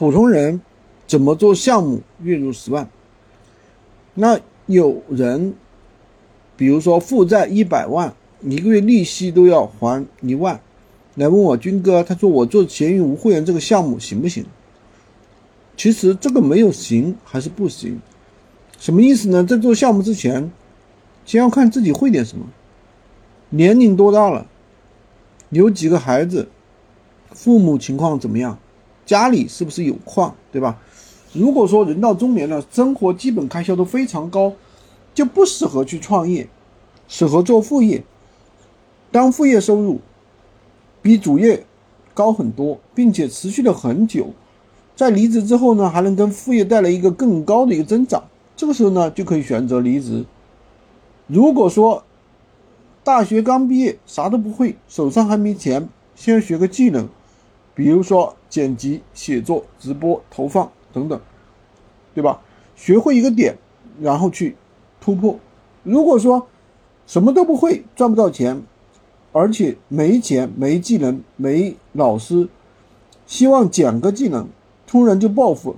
普通人怎么做项目月入十万？那有人，比如说负债一百万，一个月利息都要还一万，来问我军哥，他说我做闲鱼无会员这个项目行不行？其实这个没有行还是不行，什么意思呢？在做项目之前，先要看自己会点什么，年龄多大了，有几个孩子，父母情况怎么样，家里是不是有矿，对吧？如果说人到中年了，生活基本开销都非常高，就不适合去创业，适合做副业。当副业收入比主业高很多，并且持续了很久，在离职之后呢，还能跟副业带来一个更高的一个增长，这个时候呢，就可以选择离职。如果说大学刚毕业，啥都不会，手上还没钱，先学个技能，比如说剪辑、写作、直播、投放。等等，对吧？学会一个点，然后去突破。如果说什么都不会，赚不到钱，而且没钱、没技能、没老师，希望捡个技能，突然就暴富了。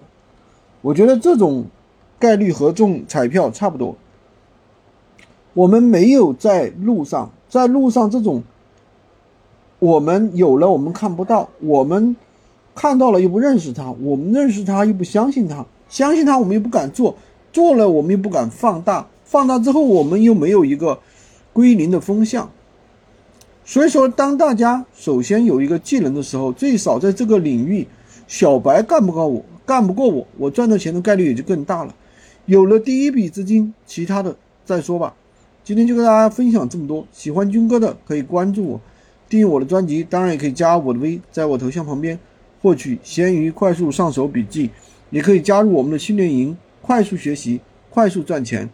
我觉得这种概率和中彩票差不多。我们没有在路上，在路上这种，我们有了，我们看不到，我们。看到了又不认识他，我们认识他又不相信他，相信他我们又不敢做，做了我们又不敢放大，放大之后我们又没有一个归零的风向。所以说，当大家首先有一个技能的时候，最少在这个领域，小白干不过我，干不过我，我赚到钱的概率也就更大了。有了第一笔资金，其他的再说吧。今天就跟大家分享这么多，喜欢军哥的可以关注我，订阅我的专辑，当然也可以加我的微，在我头像旁边。获取闲鱼快速上手笔记，也可以加入我们的训练营，快速学习，快速赚钱。